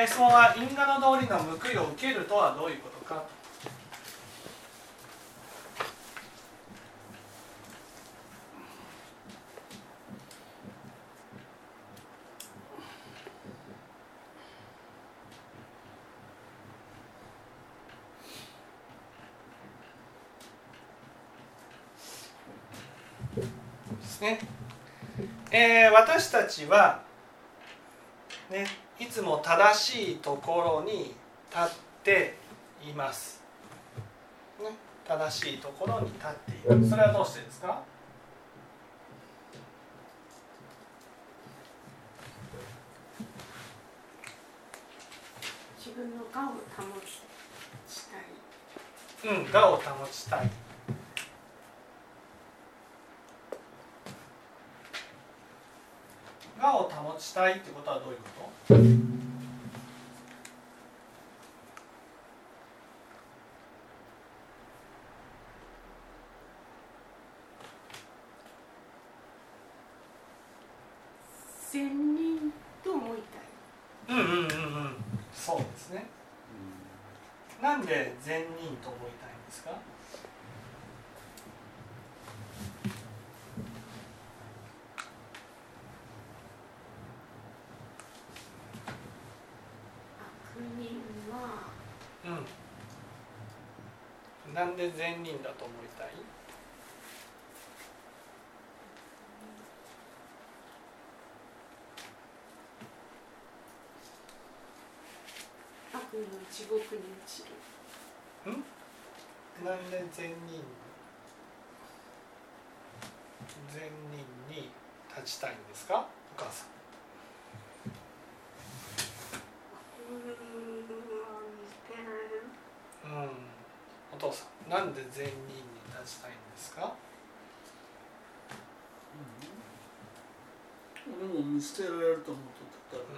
え、質問は因果の通りの報いを受けるとはどういうことか？ですね、えー、私たちはねつも正しいところに立っています、ね、正しいところに立っているそれはどうしてですか？自分の我を保ちたい。うん我を保ちたいしたいってことはどういうこと善人と思いたいうんうんうんうんそうですね、なんで善人と思いたいんですかうんなんで善人だと思いたい？悪の地獄に落ちる。ん？なんで善人？善人に立ちたいんですか？お母さん。うんお父さんなんで善人に立ちたいんですか、うん、俺も見捨てられると思っとった。か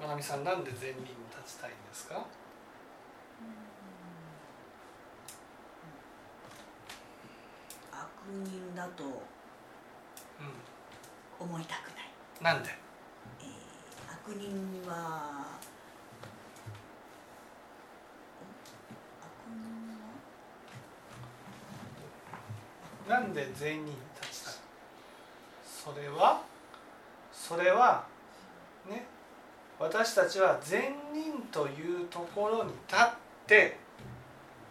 ら、まなみさんなんで善人に立ちたいんですか、悪人だと思いたくない、うん、なんで、えー、悪人はなんで全員に立ちそれはそれはね私たちは善人というところに立って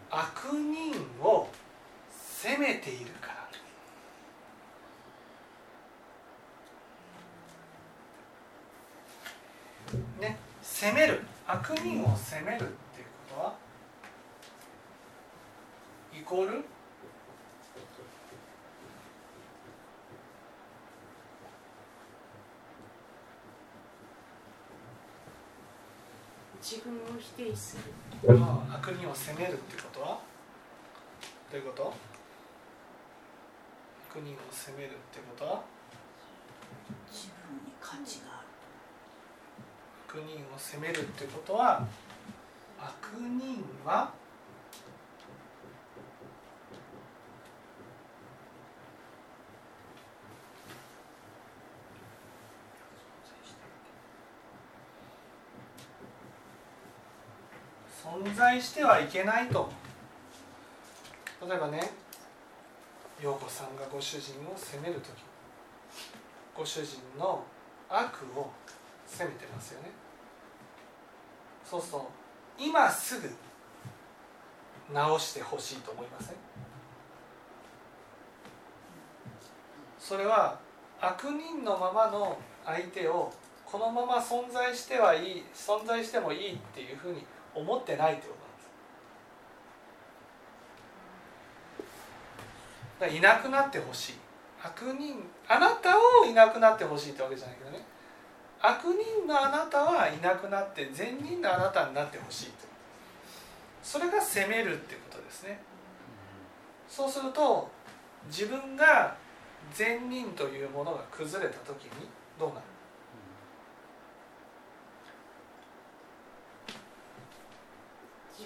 悪人を責めているから。ね責める。悪人を責めるっていうことはイコール自分を否定する。悪人を責めるってこと？はどういうこと？悪人を責めるってこと？は自分に価値がある。悪人を責めるってことは悪人はしてはいけないと。例えばね陽子さんがご主人を責める時ご主人の悪を責めてますよね。そうすると今すぐ直してほしいと思いません？それは悪人のままの相手をこのまま存在してはいい存在してもいいっていうふうに思ってないってことなんですいなくなってほしい。悪人あなたをいなくなってほしいってわけじゃないけどね。悪人のあなたはいなくなって善人のあなたになってほしいと。それが責めるってことですね。そうすると自分が善人というものが崩れた時にどうなる？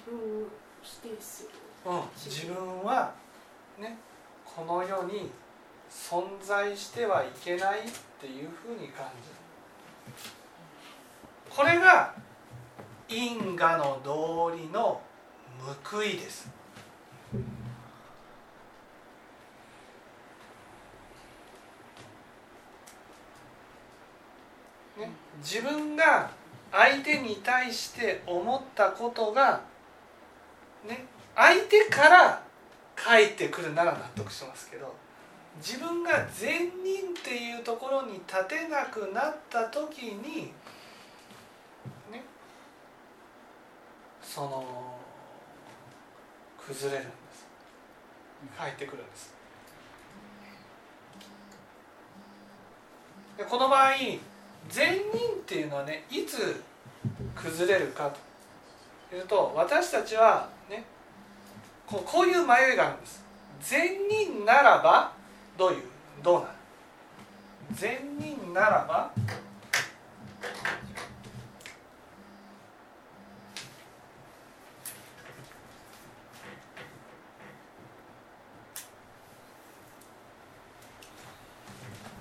分を否定する、うん、自分はねこの世に存在してはいけないっていうふうに感じる。これが因果の道理の報いです。ね、自分が相手に対して思ったことが、ね、相手から返ってくるなら納得しますけど自分が善人っていうところに立てなくなった時にねその崩れるんです。返ってくるんです。でこの場合善人っていうのはねいつ崩れるかというと私たちはこうこういう迷いがあるんです。善人ならばどういう？どうなる？善人ならば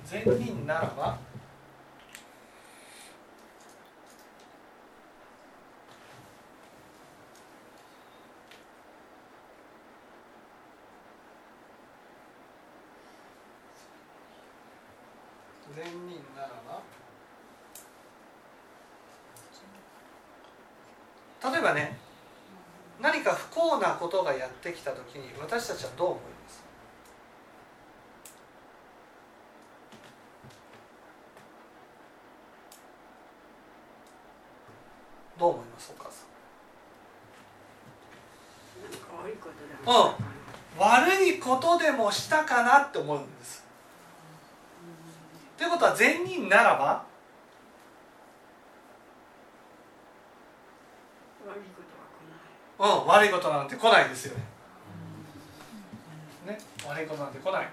善人ならば善人ならば。例えばね何か不幸なことがやってきた時に私たちはどう思います？どう思いますお母さん？なんか悪いことでもしたか悪いことでもしたかなって思うんですということは善人ならばな悪いことは来ないうん、悪いことなんて来ないですよね。ね、悪いことなんて来ない。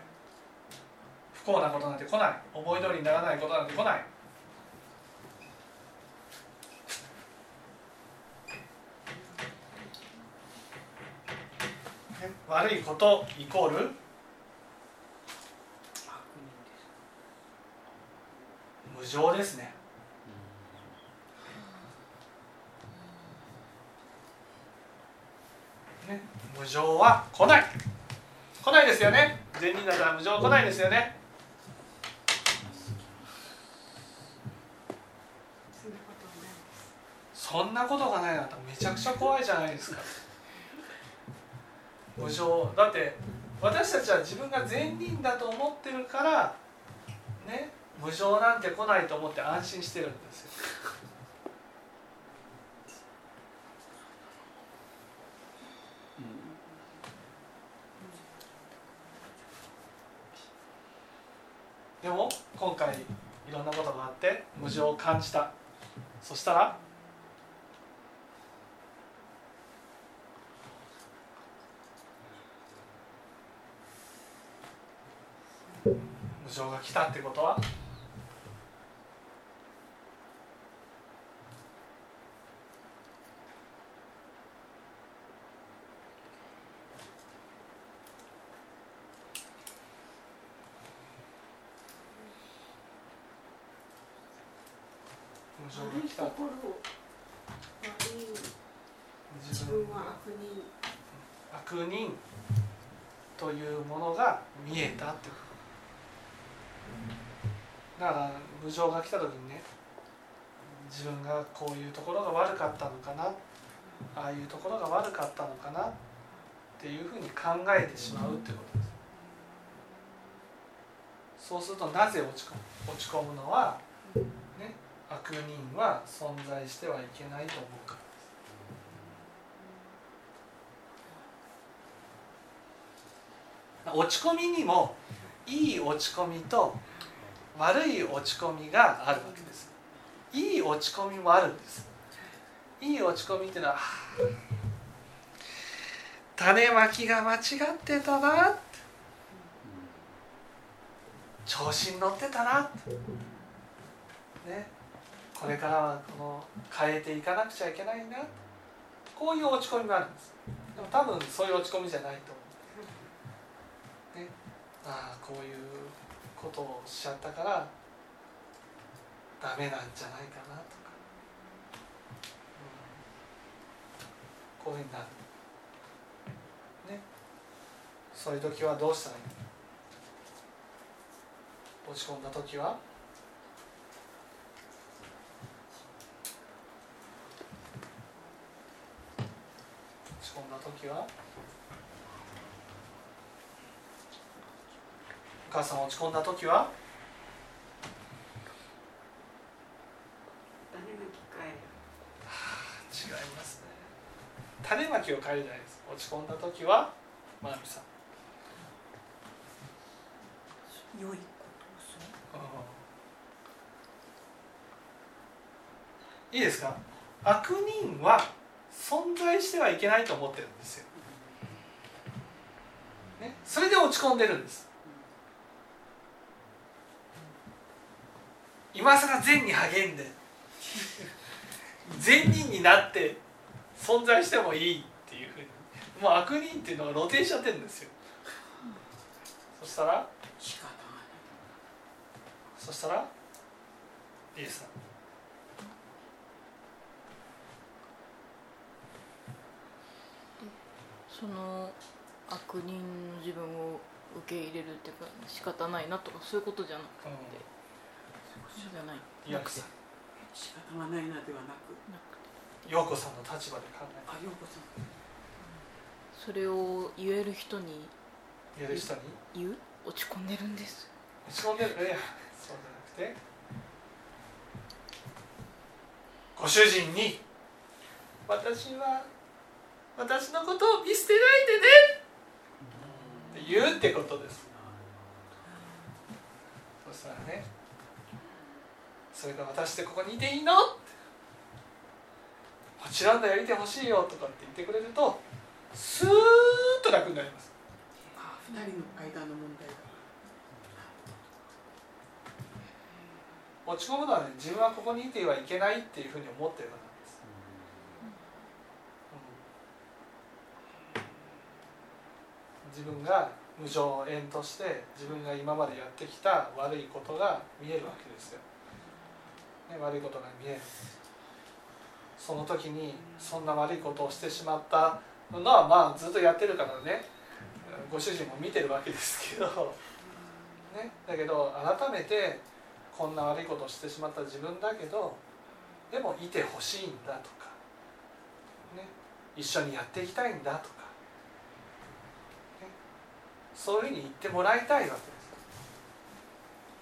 不幸なことなんて来ない。思い通りにならないことなんて来ない。ね、悪いことイコール無常ですね。ね、無常は来ない。来ないですよね。善人だから無常来ないですよね。そんなことはないですそんなことがないなんてめちゃくちゃ怖いじゃないですか。無常だって私たちは自分が善人だと思ってるからね。無常なんて来ないと思って安心してるんですよ。でも今回いろんなことがあって無常を感じた。そしたら無常が来たってことは無常悪い。自自分分は悪人。悪人というものが見えたってこと。だから無常が来た時にね自分がこういうところが悪かったのかな。ああいうところが悪かったのかな。っていうふうに考えてしまうってことです。そうするとなぜ落ち込む落ち込むのは、ね、悪人は存在してはいけないと思うから。落ち込みにもいい落ち込みと悪い落ち込みがあるわけです。いい落ち込みもあるんです。いい落ち込みっていうのは種まきが間違ってたな調子に乗ってたなね。これからはこの変えていかなくちゃいけないな。こういう落ち込みがあるんです。でも多分そういう落ち込みじゃないと思う、ね、ああこういうことをしちゃったからダメなんじゃないかなとか、うん、こういうふうになる。ね。そういう時はどうしたらいい落ち込んだ時は？時は？お母さん落ち込んだ時は？種まき変える違いますね。種まきを変えるじゃないです。落ち込んだ時は？まなみさん。良いことをする？いいですか？悪人は存在してはいけないと思ってるんですよ、ね、それで落ち込んでるんです。今更善に励んで善人になって存在してもいいっていうふうに。もう悪人っていうのが露呈しちゃってるんですよ。そしたらそしたらイエスさんその悪人の自分を受け入れるっていうか仕方ないなとかそういうことじゃなくて、そうじゃない。岩子さん仕方がないなではなくなく。て陽子さんの立場で考えあようこさん。それを言える人に。てやる人に？言う？落ち込んでるんです。落ち込んでる？いやそうじゃなくて。ご主人に「私は私のことを見捨てないでね」って言うってことです。そしたらね「それが私ってここにいていいの?」って「もちろんだよいてほしいよ」とかって言ってくれるとスーッと楽になります。あ二人の間の問題だ。落ち込むのはね自分はここにいてはいけないっていうふうに思ってるからなんです、うん自分が無常縁として自分が今までやってきた悪いことが見えるわけですよ、ね、悪いことが見える。その時にそんな悪いことをしてしまったのはまあずっとやってるからね。ご主人も見てるわけですけど、ね、だけど改めてこんな悪いことをしてしまった自分だけどでもいてほしいんだとか、ね、一緒にやっていきたいんだとか、そういうふうに言ってもらいたいわけで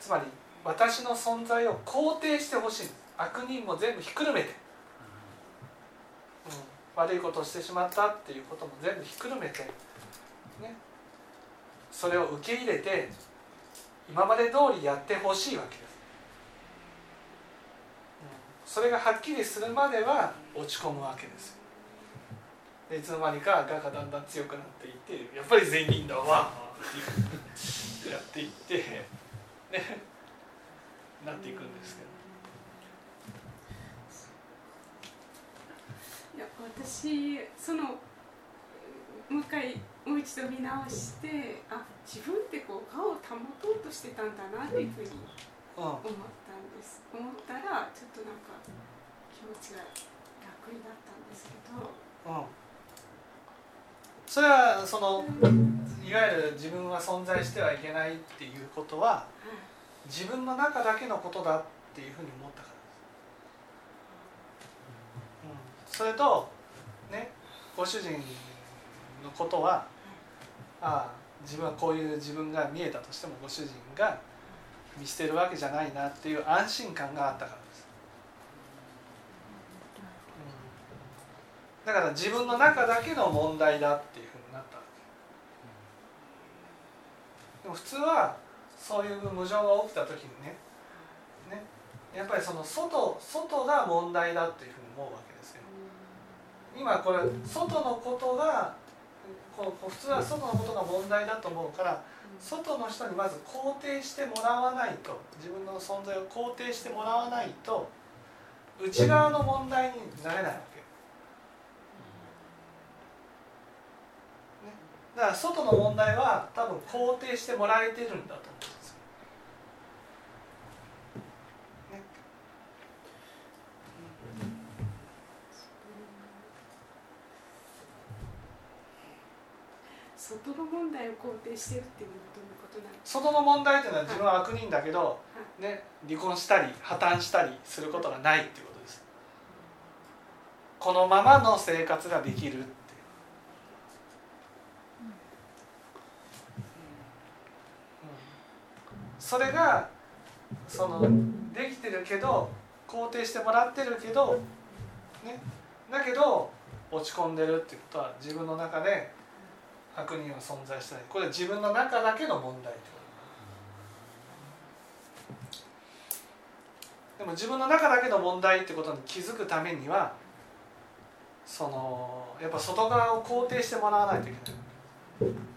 す。つまり私の存在を肯定してほしい。んです悪人も全部ひっくるめて、うん、悪いことをしてしまったっていうことも全部ひっくるめて、ね、それを受け入れて今まで通りやってほしいわけです。うん。それがはっきりするまでは落ち込むわけです。よでいつの間にか我がだんだん強くなっていってやっぱり善人だわってやっていってねなっていくんですけど。いや私そのもう一回もう一度見直してあ自分ってこう顔を保とうとしてたんだなっていうふうにうん。思ったんです。思ったらちょっとなんか気持ちが楽になったんですけど。うんそれはそのいわゆる自分は存在してはいけないっていうことは自分の中だけのことだっていうふうに思ったからです、うん、それとねご主人のことはああ自分はこういう自分が見えたとしてもご主人が見捨てるわけじゃないなっていう安心感があったからです、うん、だから自分の中だけの問題だっていうふうになったわけ。でも普通はそういう無常が起きた時にねねやっぱりその外外が問題だっていうふうに思うわけですよ。今これ外のことがこう普通は外のことが問題だと思うから外の人にまず肯定してもらわないと自分の存在を肯定してもらわないと内側の問題になれないわけよ、ね、だから外の問題は多分肯定してもらえてるんだと思うんですよ、ね。外の問題を肯定してるっていうことなんです外の問題っていうのは自分は悪人だけど、ね、離婚したり破綻したりすることがないっていうことです。このままの生活ができるっていう、それがそのできてるけど肯定してもらってるけど、ね、だけど落ち込んでるってことは自分の中で悪人は存在してない。これは自分の中だけの問題ってこと。でも自分の中だけの問題ってことに気づくためにはそのやっぱ外側を肯定してもらわないといけない。うん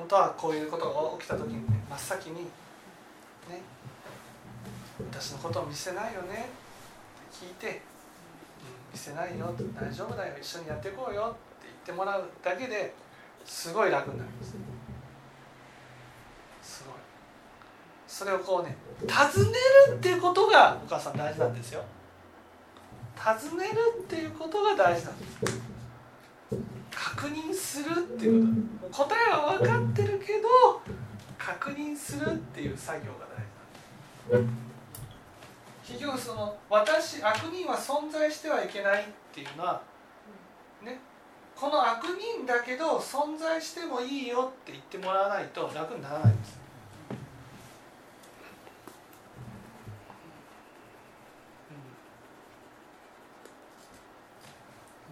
本当はこういうことが起きた時にね真っ先に「ね私のことを見せないよね」って聞いて見せないよ大丈夫だよ一緒にやっていこうよって言ってもらうだけですごい楽になります。すごい。それをこうね尋ねるっていうことがお母さん大事なんですよ。尋ねるっていうことが大事なんです。確認するっていうこと答えは分かってるけど確認するっていう作業が大事なんです結局その私悪人は存在してはいけないっていうのはねこの悪人だけど存在してもいいよって言ってもらわないと楽にならないんです。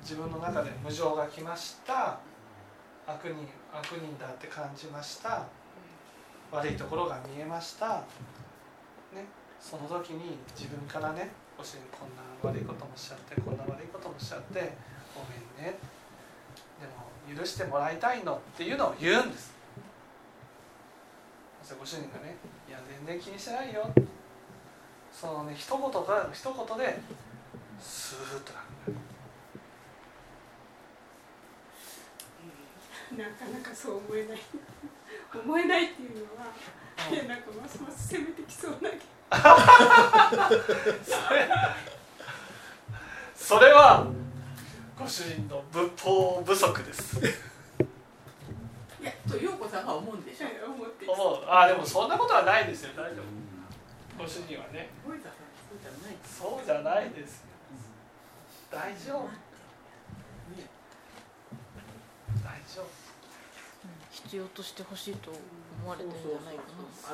自分の中で無常が来ました。悪人悪人だって感じました。悪いところが見えました。ね。その時に自分からね「ご主人こんな悪いこともしちゃってこんな悪いこともしちゃってごめんね」でも許してもらいたいのっていうのを言うんです。そしご主人がね「いや全然気にしてないよ」そのね一言が一言でスーッと楽になかなかそう思えない。思えないっていうのは、うん、なんかますます攻めてきそうなそれそれはご主人の仏法不足です。いやと陽子さんが思うんでしょ。思って思う。あでもそんなことはないですよ。大丈夫。ご主人はね。そうじゃないです大丈夫。大丈夫必要としてほしいと思われてるんじゃないか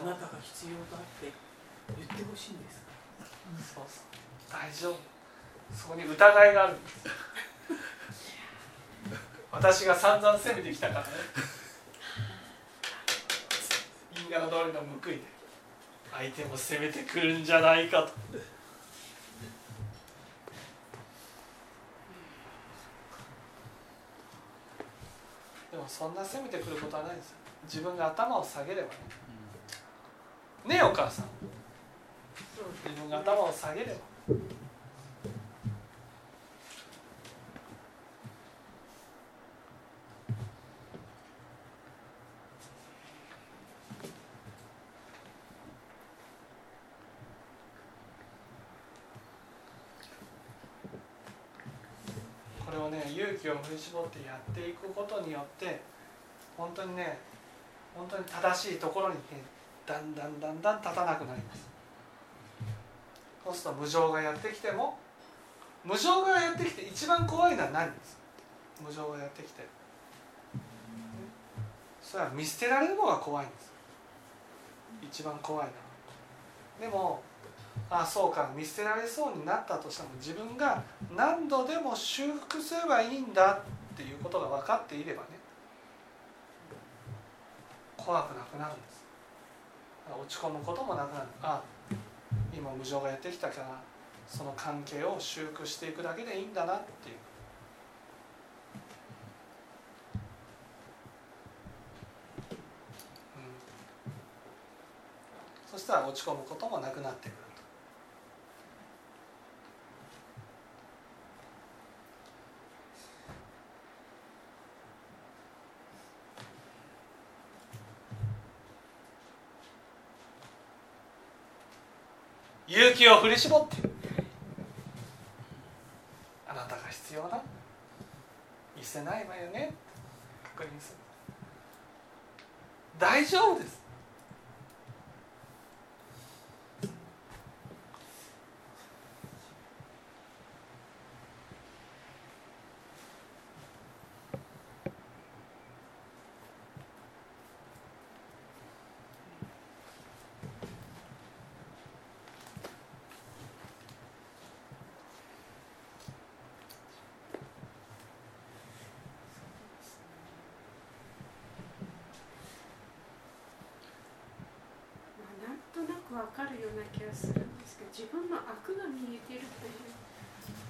な。あなたが必要だって言ってほしいんです、う。ん、そう。そう。大丈夫そこに疑いがあるんです私が散々攻めてきたからね因果の通りの報いで相手も攻めてくるんじゃないかともそんな攻めてくることはないですよ。自分が頭を下げればね。ねえお母さん。自分が頭を下げればこれをね勇気を振り絞ってやっていくことによって本当にね本当に正しいところにねだんだんだんだん立たなくなります。そうすると無常がやってきても無常がやってきて一番怖いのは何です？無常がやってきて。それは見捨てられるのが怖いんです。一番怖いのは。でもああそうか見捨てられそうになったとしても自分が何度でも修復すればいいんだっていうことが分かっていればね怖くなくなるんです。落ち込むこともなくなる。あ今無常がやってきたからその関係を修復していくだけでいいんだなっていう。そしたら落ち込むこともなくなってくる。勇気を振り絞って。あなたが必要な見せないわよね。確認する。大丈夫です。わかるような気がするんですけど自分の悪が見えてるという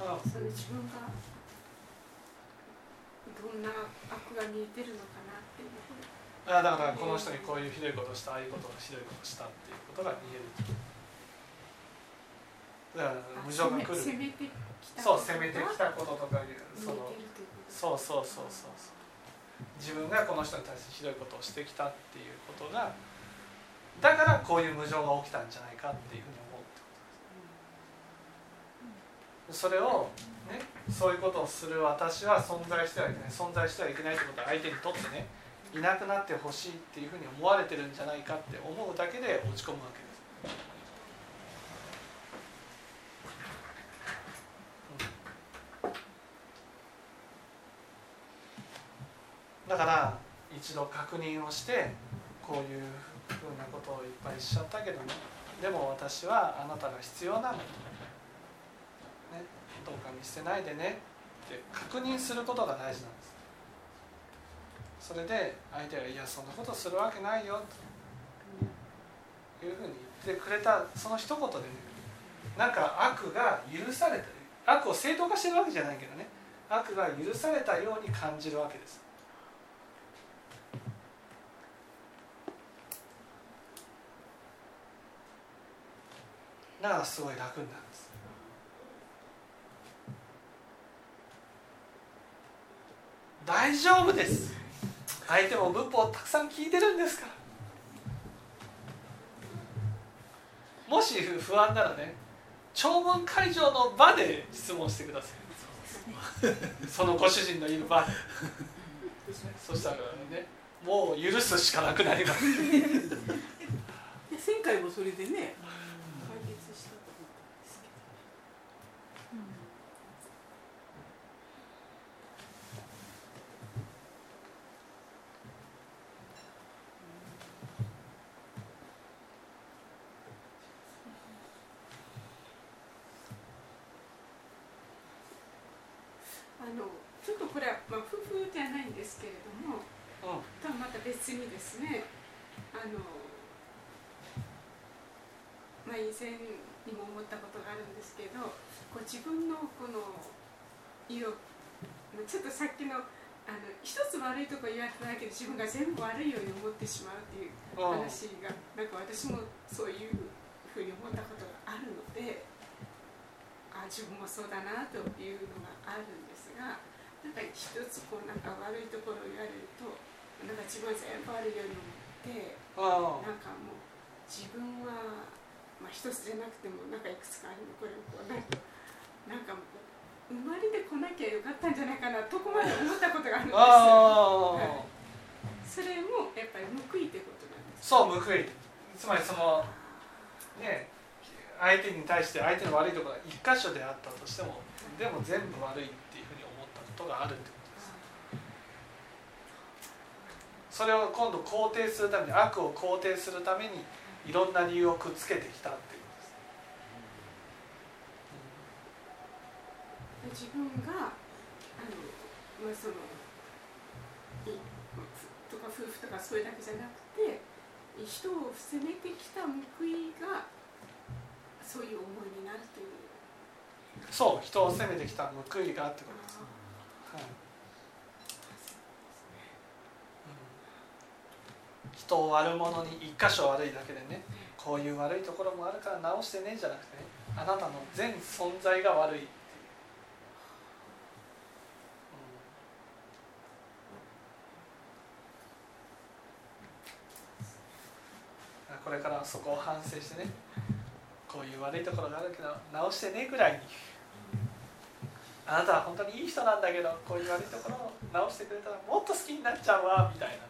あ。その自分がどんな悪が見えてるのかなっていうあだからこの人にこういうひどいことをしたああいうことをひどいことをしたっていうことが見える。だから無常が来る。そう攻めてきたこととかそのそうそうそうそうそう。自分がこの人に対してひどいことをしてきたっていうことがだからこういう無常が起きたんじゃないかっていうふうに思うってことですそれをねそういうことをする私は存在してはいけない。存在してはいけないってことは相手にとってねいなくなってほしいっていうふうに思われてるんじゃないかって思うだけで落ち込むわけです。だから一度確認をしてこういうふうなことをいっぱいしちゃったけどもでも私はあなたが必要なの、ね、どうか見捨てないでね。って確認することが大事なんです。それで相手が「いやそんなことするわけないよ」というふうに言ってくれたその一言でね。なんか悪が許された悪を正当化してるわけじゃないけどね。悪が許されたように感じるわけです。だからすごい楽になるんです。大丈夫です。相手も仏法をたくさん聞いてるんですから。もし不安ならね聴聞会場の場で質問してください。そのご主人のいる場で。そしたらねもう許すしかなくなります。で前回もそれでね解決したと思ったんですけあのちょっとこれは、まあ、夫婦じゃないんですけれどもうん。とはまた別にですねあの、まあ、以前にも思ったことがあるんですけどこう自分のこの色ちょっとさっきのあの一つ悪いとこ言われただけで自分が全部悪いように思ってしまうっていう話がなんか私もそういうふうに思ったことがあるのであ自分もそうだなというのがあるんですがなんか一つこうなんか悪いところを言われるとなんか自分は全部悪いように思ってうんなんかもう自分は、まあ、一つじゃなくてもなんかいくつかあるのこれもこうなんかなんかもう生まれてこなきゃよかったんじゃないかなとこまで思ったことがあるんです。よ。ああ。はい。それもやっぱり報いってことなんですそう報い。つまりそのね相手に対して相手の悪いところが一箇所であったとしてもでも全部悪いことがあるってことですそれを今度肯定するために悪を肯定するためにいろんな理由をくっつけてきたっていうことです自分があの、まあ、そのとか夫婦とかそれだけじゃなくて人を責めてきた報いがそういう思いになるという。そう人を責めてきた報いがってことです、はいうん人を悪者に一箇所悪いだけでねこういう悪いところもあるから直してねじゃなくてねあなたの全存在が悪いっていう、うん。これからそこを反省してねこういう悪いところがあるけど直してねぐらいに。あなたは本当にいい人なんだけどこういう悪いところを直してくれたらもっと好きになっちゃうわみたいなね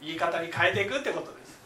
言い方に変えていくってことです。